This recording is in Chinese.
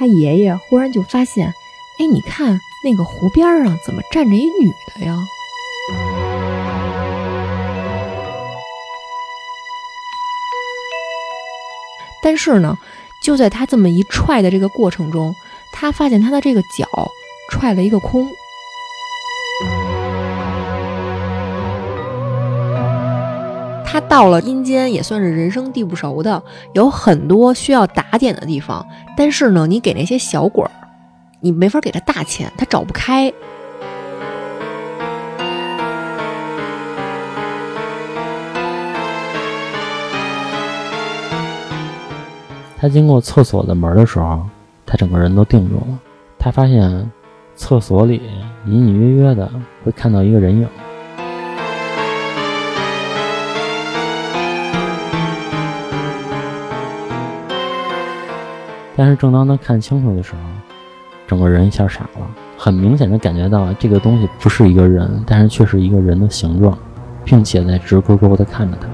他爷爷忽然就发现，哎，你看那个湖边上怎么站着一女的呀？但是呢，就在他这么一踹的这个过程中，他发现他的这个脚踹了一个空。他到了阴间也算是人生地不熟的，有很多需要打点的地方。但是呢，你给那些小鬼儿，你没法给他大钱，他找不开。他经过厕所的门的时候，他整个人都定住了。他发现厕所里隐隐约约的会看到一个人影，但是正当他看清楚的时候，整个人一下傻了。很明显的感觉到这个东西不是一个人，但是却是一个人的形状，并且在直勾勾的看着他。